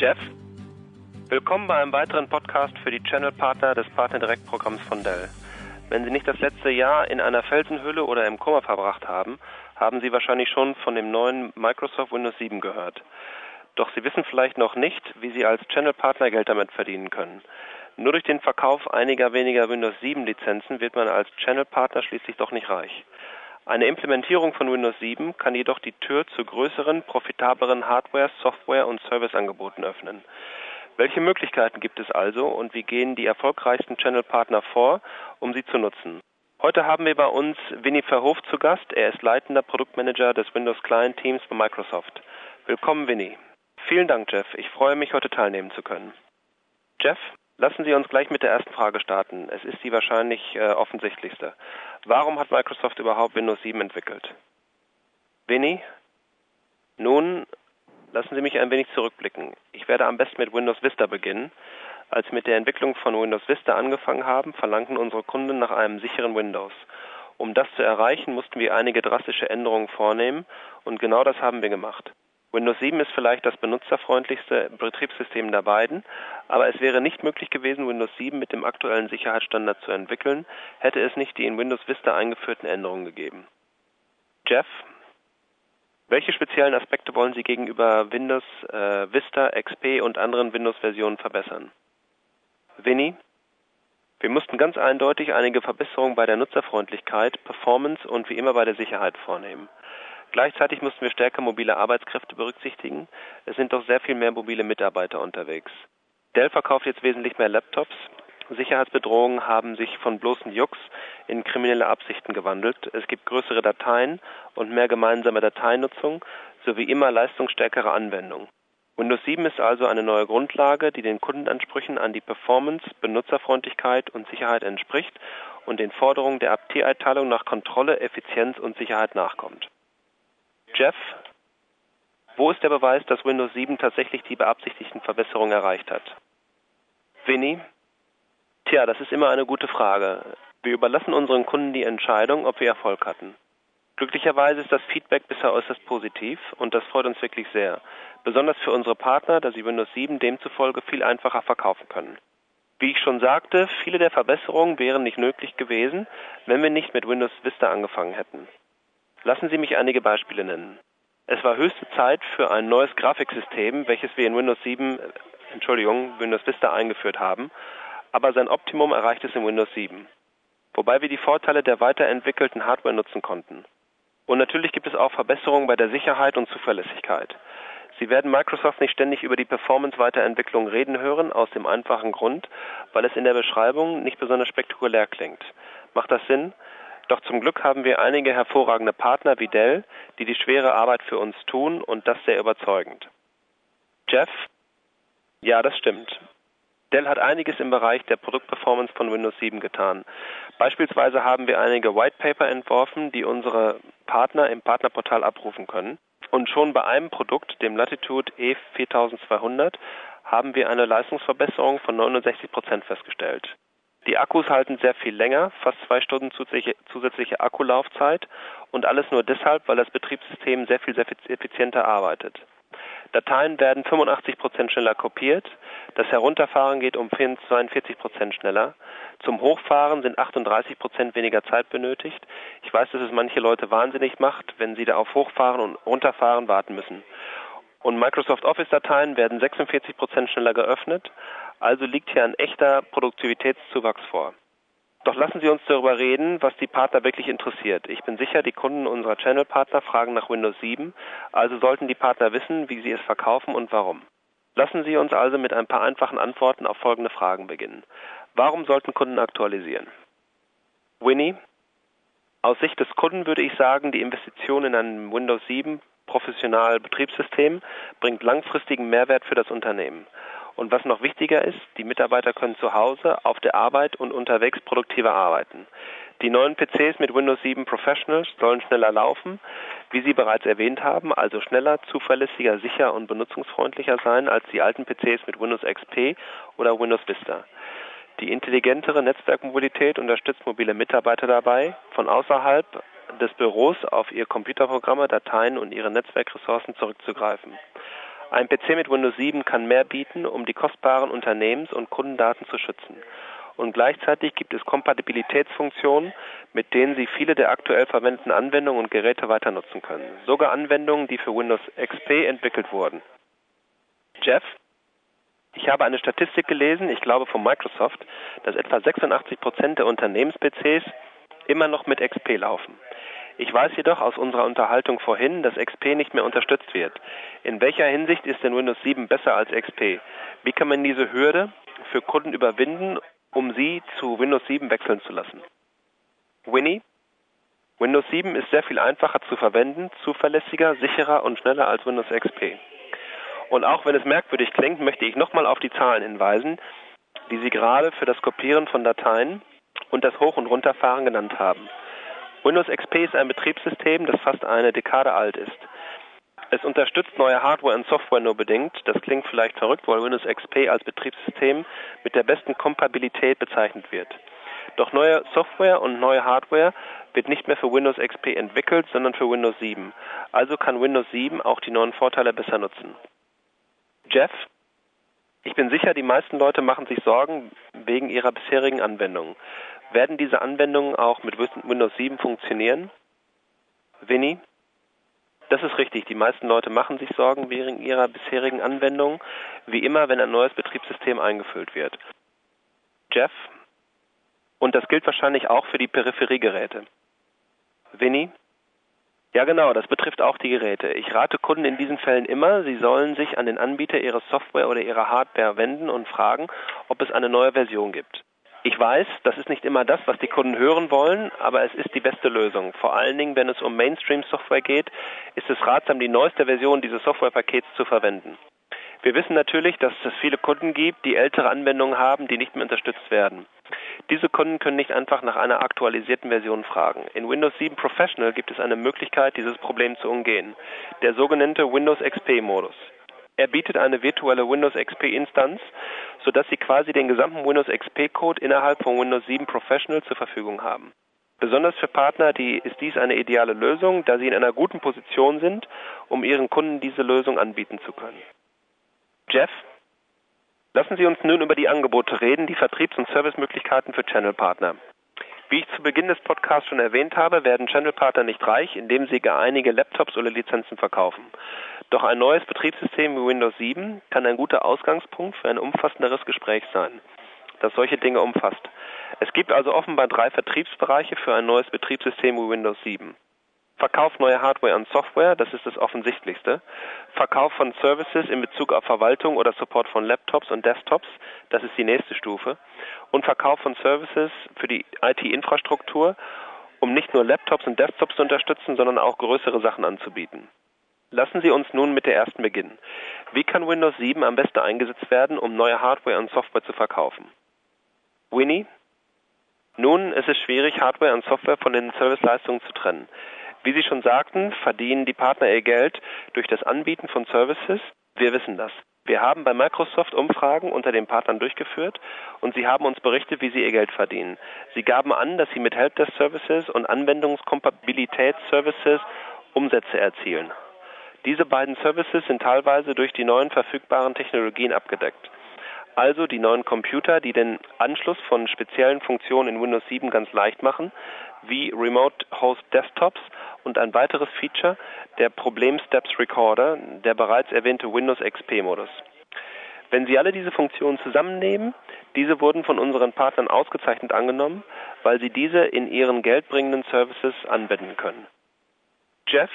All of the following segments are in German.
Jeff. Willkommen bei einem weiteren Podcast für die Channel-Partner des Partner-Direkt-Programms von Dell. Wenn Sie nicht das letzte Jahr in einer Felsenhülle oder im Koma verbracht haben, haben Sie wahrscheinlich schon von dem neuen Microsoft Windows 7 gehört. Doch Sie wissen vielleicht noch nicht, wie Sie als Channel-Partner Geld damit verdienen können. Nur durch den Verkauf einiger weniger Windows 7 Lizenzen wird man als Channel-Partner schließlich doch nicht reich. Eine Implementierung von Windows 7 kann jedoch die Tür zu größeren, profitableren Hardware-, Software- und Serviceangeboten öffnen. Welche Möglichkeiten gibt es also und wie gehen die erfolgreichsten Channel-Partner vor, um sie zu nutzen? Heute haben wir bei uns Winnie Verhof zu Gast. Er ist leitender Produktmanager des Windows Client Teams bei Microsoft. Willkommen, Winnie. Vielen Dank, Jeff. Ich freue mich, heute teilnehmen zu können. Jeff, lassen Sie uns gleich mit der ersten Frage starten. Es ist die wahrscheinlich äh, offensichtlichste. Warum hat Microsoft überhaupt Windows 7 entwickelt? Winnie? Nun, lassen Sie mich ein wenig zurückblicken. Ich werde am besten mit Windows Vista beginnen. Als wir mit der Entwicklung von Windows Vista angefangen haben, verlangten unsere Kunden nach einem sicheren Windows. Um das zu erreichen, mussten wir einige drastische Änderungen vornehmen und genau das haben wir gemacht. Windows 7 ist vielleicht das benutzerfreundlichste Betriebssystem der beiden, aber es wäre nicht möglich gewesen, Windows 7 mit dem aktuellen Sicherheitsstandard zu entwickeln, hätte es nicht die in Windows Vista eingeführten Änderungen gegeben. Jeff, welche speziellen Aspekte wollen Sie gegenüber Windows äh, Vista, XP und anderen Windows-Versionen verbessern? Winnie, wir mussten ganz eindeutig einige Verbesserungen bei der Nutzerfreundlichkeit, Performance und wie immer bei der Sicherheit vornehmen. Gleichzeitig mussten wir stärker mobile Arbeitskräfte berücksichtigen. Es sind doch sehr viel mehr mobile Mitarbeiter unterwegs. Dell verkauft jetzt wesentlich mehr Laptops. Sicherheitsbedrohungen haben sich von bloßen Jux in kriminelle Absichten gewandelt. Es gibt größere Dateien und mehr gemeinsame Dateinutzung sowie immer leistungsstärkere Anwendungen. Windows 7 ist also eine neue Grundlage, die den Kundenansprüchen an die Performance, Benutzerfreundlichkeit und Sicherheit entspricht und den Forderungen der APT-Einteilung nach Kontrolle, Effizienz und Sicherheit nachkommt. Jeff, wo ist der Beweis, dass Windows 7 tatsächlich die beabsichtigten Verbesserungen erreicht hat? Winnie, tja, das ist immer eine gute Frage. Wir überlassen unseren Kunden die Entscheidung, ob wir Erfolg hatten. Glücklicherweise ist das Feedback bisher äußerst positiv und das freut uns wirklich sehr. Besonders für unsere Partner, da sie Windows 7 demzufolge viel einfacher verkaufen können. Wie ich schon sagte, viele der Verbesserungen wären nicht möglich gewesen, wenn wir nicht mit Windows Vista angefangen hätten. Lassen Sie mich einige Beispiele nennen. Es war höchste Zeit für ein neues Grafiksystem, welches wir in Windows 7, äh, Entschuldigung, Windows Vista eingeführt haben, aber sein Optimum erreicht es in Windows 7. Wobei wir die Vorteile der weiterentwickelten Hardware nutzen konnten. Und natürlich gibt es auch Verbesserungen bei der Sicherheit und Zuverlässigkeit. Sie werden Microsoft nicht ständig über die Performance-Weiterentwicklung reden hören, aus dem einfachen Grund, weil es in der Beschreibung nicht besonders spektakulär klingt. Macht das Sinn? Doch zum Glück haben wir einige hervorragende Partner wie Dell, die die schwere Arbeit für uns tun und das sehr überzeugend. Jeff? Ja, das stimmt. Dell hat einiges im Bereich der Produktperformance von Windows 7 getan. Beispielsweise haben wir einige White Paper entworfen, die unsere Partner im Partnerportal abrufen können. Und schon bei einem Produkt, dem Latitude E4200, haben wir eine Leistungsverbesserung von 69 Prozent festgestellt. Die Akkus halten sehr viel länger, fast zwei Stunden zusätzliche, Akkulaufzeit und alles nur deshalb, weil das Betriebssystem sehr viel sehr effizienter arbeitet. Dateien werden 85 Prozent schneller kopiert, das Herunterfahren geht um 42 Prozent schneller, zum Hochfahren sind 38 Prozent weniger Zeit benötigt. Ich weiß, dass es manche Leute wahnsinnig macht, wenn sie da auf Hochfahren und Runterfahren warten müssen. Und Microsoft Office-Dateien werden 46 Prozent schneller geöffnet, also liegt hier ein echter Produktivitätszuwachs vor. Doch lassen Sie uns darüber reden, was die Partner wirklich interessiert. Ich bin sicher, die Kunden unserer Channel-Partner fragen nach Windows 7, also sollten die Partner wissen, wie sie es verkaufen und warum. Lassen Sie uns also mit ein paar einfachen Antworten auf folgende Fragen beginnen. Warum sollten Kunden aktualisieren? Winnie, aus Sicht des Kunden würde ich sagen, die Investition in ein Windows 7 professional Betriebssystem bringt langfristigen Mehrwert für das Unternehmen. Und was noch wichtiger ist, die Mitarbeiter können zu Hause, auf der Arbeit und unterwegs produktiver arbeiten. Die neuen PCs mit Windows 7 Professional sollen schneller laufen, wie Sie bereits erwähnt haben, also schneller, zuverlässiger, sicher und benutzungsfreundlicher sein als die alten PCs mit Windows XP oder Windows Vista. Die intelligentere Netzwerkmobilität unterstützt mobile Mitarbeiter dabei, von außerhalb des Büros auf ihr Computerprogramme, Dateien und ihre Netzwerkressourcen zurückzugreifen. Ein PC mit Windows 7 kann mehr bieten, um die kostbaren Unternehmens- und Kundendaten zu schützen. Und gleichzeitig gibt es Kompatibilitätsfunktionen, mit denen Sie viele der aktuell verwendeten Anwendungen und Geräte weiter nutzen können. Sogar Anwendungen, die für Windows XP entwickelt wurden. Jeff? Ich habe eine Statistik gelesen, ich glaube von Microsoft, dass etwa 86 Prozent der Unternehmens-PCs immer noch mit XP laufen. Ich weiß jedoch aus unserer Unterhaltung vorhin, dass XP nicht mehr unterstützt wird. In welcher Hinsicht ist denn Windows 7 besser als XP? Wie kann man diese Hürde für Kunden überwinden, um sie zu Windows 7 wechseln zu lassen? Winnie? Windows 7 ist sehr viel einfacher zu verwenden, zuverlässiger, sicherer und schneller als Windows XP. Und auch wenn es merkwürdig klingt, möchte ich nochmal auf die Zahlen hinweisen, die Sie gerade für das Kopieren von Dateien und das Hoch- und Runterfahren genannt haben. Windows XP ist ein Betriebssystem, das fast eine Dekade alt ist. Es unterstützt neue Hardware und Software nur bedingt. Das klingt vielleicht verrückt, weil Windows XP als Betriebssystem mit der besten Kompatibilität bezeichnet wird. Doch neue Software und neue Hardware wird nicht mehr für Windows XP entwickelt, sondern für Windows 7. Also kann Windows 7 auch die neuen Vorteile besser nutzen. Jeff, ich bin sicher, die meisten Leute machen sich Sorgen wegen ihrer bisherigen Anwendungen. Werden diese Anwendungen auch mit Windows 7 funktionieren? Winnie? Das ist richtig. Die meisten Leute machen sich Sorgen wegen ihrer bisherigen Anwendungen, wie immer, wenn ein neues Betriebssystem eingefüllt wird. Jeff? Und das gilt wahrscheinlich auch für die Peripheriegeräte. Winnie? Ja, genau, das betrifft auch die Geräte. Ich rate Kunden in diesen Fällen immer, sie sollen sich an den Anbieter ihrer Software oder ihrer Hardware wenden und fragen, ob es eine neue Version gibt. Ich weiß, das ist nicht immer das, was die Kunden hören wollen, aber es ist die beste Lösung. Vor allen Dingen, wenn es um Mainstream-Software geht, ist es ratsam, die neueste Version dieses Softwarepakets zu verwenden. Wir wissen natürlich, dass es viele Kunden gibt, die ältere Anwendungen haben, die nicht mehr unterstützt werden. Diese Kunden können nicht einfach nach einer aktualisierten Version fragen. In Windows 7 Professional gibt es eine Möglichkeit, dieses Problem zu umgehen. Der sogenannte Windows XP-Modus. Er bietet eine virtuelle Windows XP-Instanz, sodass Sie quasi den gesamten Windows XP-Code innerhalb von Windows 7 Professional zur Verfügung haben. Besonders für Partner die, ist dies eine ideale Lösung, da sie in einer guten Position sind, um ihren Kunden diese Lösung anbieten zu können. Jeff, lassen Sie uns nun über die Angebote reden, die Vertriebs- und Servicemöglichkeiten für Channel-Partner. Wie ich zu Beginn des Podcasts schon erwähnt habe, werden Channel-Partner nicht reich, indem sie gar einige Laptops oder Lizenzen verkaufen. Doch ein neues Betriebssystem wie Windows 7 kann ein guter Ausgangspunkt für ein umfassenderes Gespräch sein, das solche Dinge umfasst. Es gibt also offenbar drei Vertriebsbereiche für ein neues Betriebssystem wie Windows 7. Verkauf neuer Hardware und Software, das ist das Offensichtlichste. Verkauf von Services in Bezug auf Verwaltung oder Support von Laptops und Desktops, das ist die nächste Stufe. Und Verkauf von Services für die IT-Infrastruktur, um nicht nur Laptops und Desktops zu unterstützen, sondern auch größere Sachen anzubieten. Lassen Sie uns nun mit der ersten beginnen. Wie kann Windows 7 am besten eingesetzt werden, um neue Hardware und Software zu verkaufen? Winnie? Nun, es ist schwierig, Hardware und Software von den Serviceleistungen zu trennen. Wie Sie schon sagten, verdienen die Partner ihr Geld durch das Anbieten von Services. Wir wissen das. Wir haben bei Microsoft Umfragen unter den Partnern durchgeführt und sie haben uns berichtet, wie sie ihr Geld verdienen. Sie gaben an, dass sie mit Helpdesk Services und Anwendungskompatibilitätsservices Umsätze erzielen. Diese beiden Services sind teilweise durch die neuen verfügbaren Technologien abgedeckt. Also die neuen Computer, die den Anschluss von speziellen Funktionen in Windows 7 ganz leicht machen, wie Remote Host Desktops und ein weiteres Feature, der Problem Steps Recorder, der bereits erwähnte Windows XP Modus. Wenn Sie alle diese Funktionen zusammennehmen, diese wurden von unseren Partnern ausgezeichnet angenommen, weil sie diese in ihren geldbringenden Services anwenden können. Jeff,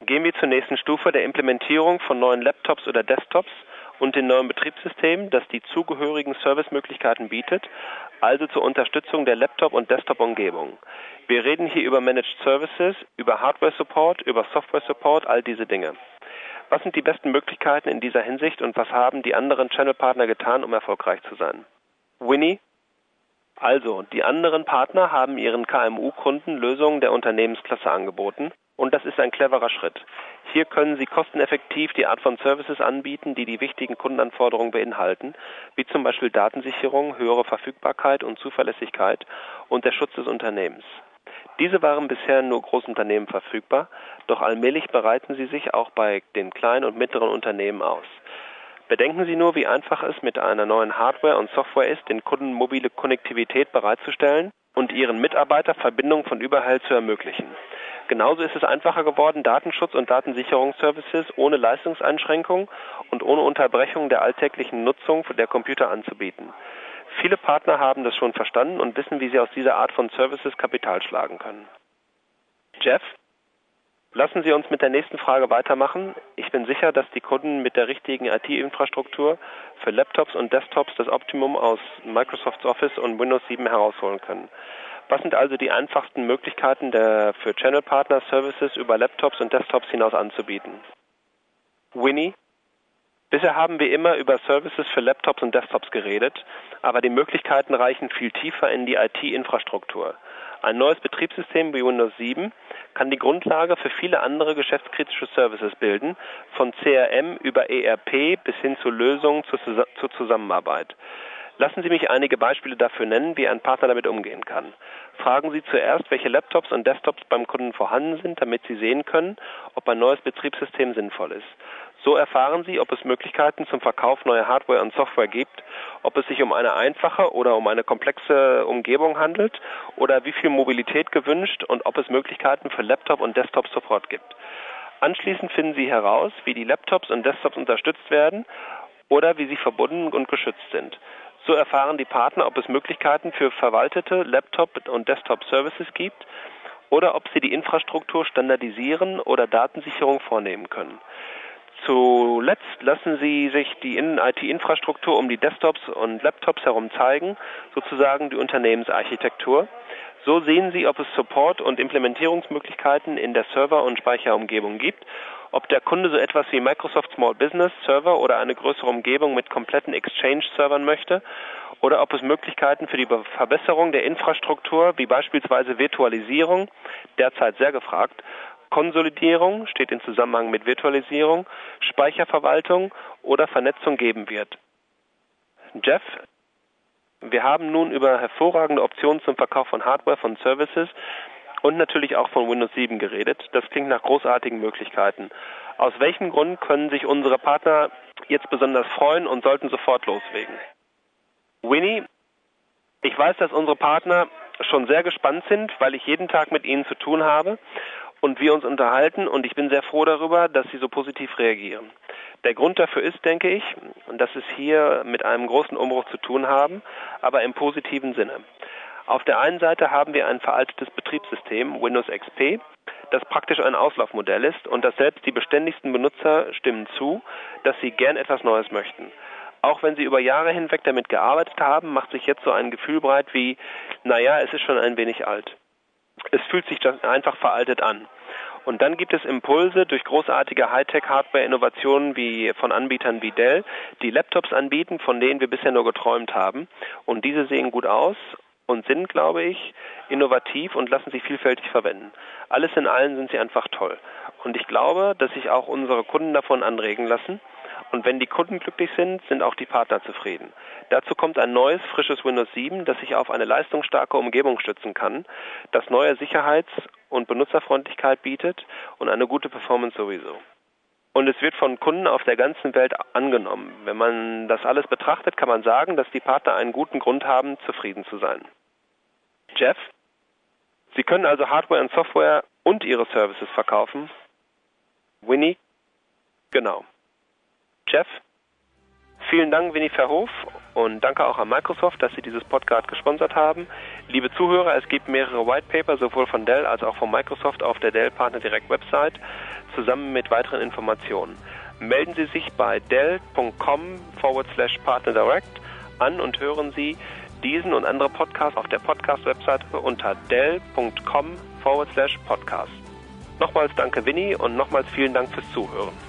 gehen wir zur nächsten Stufe der Implementierung von neuen Laptops oder Desktops und dem neuen Betriebssystem, das die zugehörigen Servicemöglichkeiten bietet, also zur Unterstützung der Laptop- und Desktop-Umgebung. Wir reden hier über Managed Services, über Hardware-Support, über Software-Support, all diese Dinge. Was sind die besten Möglichkeiten in dieser Hinsicht und was haben die anderen Channel-Partner getan, um erfolgreich zu sein? Winnie? Also, die anderen Partner haben ihren KMU-Kunden Lösungen der Unternehmensklasse angeboten und das ist ein cleverer Schritt. Hier können Sie kosteneffektiv die Art von Services anbieten, die die wichtigen Kundenanforderungen beinhalten, wie zum Beispiel Datensicherung, höhere Verfügbarkeit und Zuverlässigkeit und der Schutz des Unternehmens. Diese waren bisher nur Großunternehmen verfügbar, doch allmählich bereiten sie sich auch bei den kleinen und mittleren Unternehmen aus. Bedenken Sie nur, wie einfach es mit einer neuen Hardware und Software ist, den Kunden mobile Konnektivität bereitzustellen und ihren Mitarbeiter Verbindungen von überall zu ermöglichen. Genauso ist es einfacher geworden, Datenschutz- und Datensicherungsservices ohne Leistungseinschränkungen und ohne Unterbrechung der alltäglichen Nutzung der Computer anzubieten. Viele Partner haben das schon verstanden und wissen, wie sie aus dieser Art von Services Kapital schlagen können. Jeff, lassen Sie uns mit der nächsten Frage weitermachen. Ich bin sicher, dass die Kunden mit der richtigen IT-Infrastruktur für Laptops und Desktops das Optimum aus Microsoft Office und Windows 7 herausholen können. Was sind also die einfachsten Möglichkeiten der für Channel Partner Services über Laptops und Desktops hinaus anzubieten? Winnie, Bisher haben wir immer über Services für Laptops und Desktops geredet, aber die Möglichkeiten reichen viel tiefer in die IT-Infrastruktur. Ein neues Betriebssystem wie Windows 7 kann die Grundlage für viele andere geschäftskritische Services bilden, von CRM über ERP bis hin zu Lösungen zur Zusammenarbeit. Lassen Sie mich einige Beispiele dafür nennen, wie ein Partner damit umgehen kann. Fragen Sie zuerst, welche Laptops und Desktops beim Kunden vorhanden sind, damit Sie sehen können, ob ein neues Betriebssystem sinnvoll ist. So erfahren Sie, ob es Möglichkeiten zum Verkauf neuer Hardware und Software gibt, ob es sich um eine einfache oder um eine komplexe Umgebung handelt oder wie viel Mobilität gewünscht und ob es Möglichkeiten für Laptop und Desktop Support gibt. Anschließend finden Sie heraus, wie die Laptops und Desktops unterstützt werden oder wie sie verbunden und geschützt sind. So erfahren die Partner, ob es Möglichkeiten für verwaltete Laptop- und Desktop-Services gibt oder ob sie die Infrastruktur standardisieren oder Datensicherung vornehmen können. Zuletzt lassen Sie sich die IT-Infrastruktur um die Desktops und Laptops herum zeigen, sozusagen die Unternehmensarchitektur. So sehen Sie, ob es Support und Implementierungsmöglichkeiten in der Server- und Speicherumgebung gibt ob der Kunde so etwas wie Microsoft Small Business Server oder eine größere Umgebung mit kompletten Exchange-Servern möchte oder ob es Möglichkeiten für die Verbesserung der Infrastruktur wie beispielsweise Virtualisierung, derzeit sehr gefragt, Konsolidierung steht in Zusammenhang mit Virtualisierung, Speicherverwaltung oder Vernetzung geben wird. Jeff, wir haben nun über hervorragende Optionen zum Verkauf von Hardware, von Services und natürlich auch von Windows 7 geredet. Das klingt nach großartigen Möglichkeiten. Aus welchem Grund können sich unsere Partner jetzt besonders freuen und sollten sofort loslegen? Winnie, ich weiß, dass unsere Partner schon sehr gespannt sind, weil ich jeden Tag mit ihnen zu tun habe und wir uns unterhalten und ich bin sehr froh darüber, dass sie so positiv reagieren. Der Grund dafür ist, denke ich, dass es hier mit einem großen Umbruch zu tun haben, aber im positiven Sinne. Auf der einen Seite haben wir ein veraltetes Betriebssystem, Windows XP, das praktisch ein Auslaufmodell ist und dass selbst die beständigsten Benutzer stimmen zu, dass sie gern etwas Neues möchten. Auch wenn sie über Jahre hinweg damit gearbeitet haben, macht sich jetzt so ein Gefühl breit wie, naja, es ist schon ein wenig alt. Es fühlt sich einfach veraltet an. Und dann gibt es Impulse durch großartige Hightech-Hardware-Innovationen wie von Anbietern wie Dell, die Laptops anbieten, von denen wir bisher nur geträumt haben. Und diese sehen gut aus und sind, glaube ich, innovativ und lassen sich vielfältig verwenden. Alles in allem sind sie einfach toll. Und ich glaube, dass sich auch unsere Kunden davon anregen lassen. Und wenn die Kunden glücklich sind, sind auch die Partner zufrieden. Dazu kommt ein neues, frisches Windows 7, das sich auf eine leistungsstarke Umgebung stützen kann, das neue Sicherheits- und Benutzerfreundlichkeit bietet und eine gute Performance sowieso. Und es wird von Kunden auf der ganzen Welt angenommen. Wenn man das alles betrachtet, kann man sagen, dass die Partner einen guten Grund haben, zufrieden zu sein. Jeff. Sie können also Hardware und Software und Ihre Services verkaufen. Winnie. Genau. Jeff. Vielen Dank, Winnie Verhof, und danke auch an Microsoft, dass Sie dieses Podcast gesponsert haben. Liebe Zuhörer, es gibt mehrere White Paper, sowohl von Dell als auch von Microsoft auf der Dell Partner Direct Website, zusammen mit weiteren Informationen. Melden Sie sich bei dell.com forward slash partner direct an und hören Sie diesen und andere Podcasts auf der Podcast-Webseite unter dell.com forward slash podcast. Nochmals danke Winnie und nochmals vielen Dank fürs Zuhören.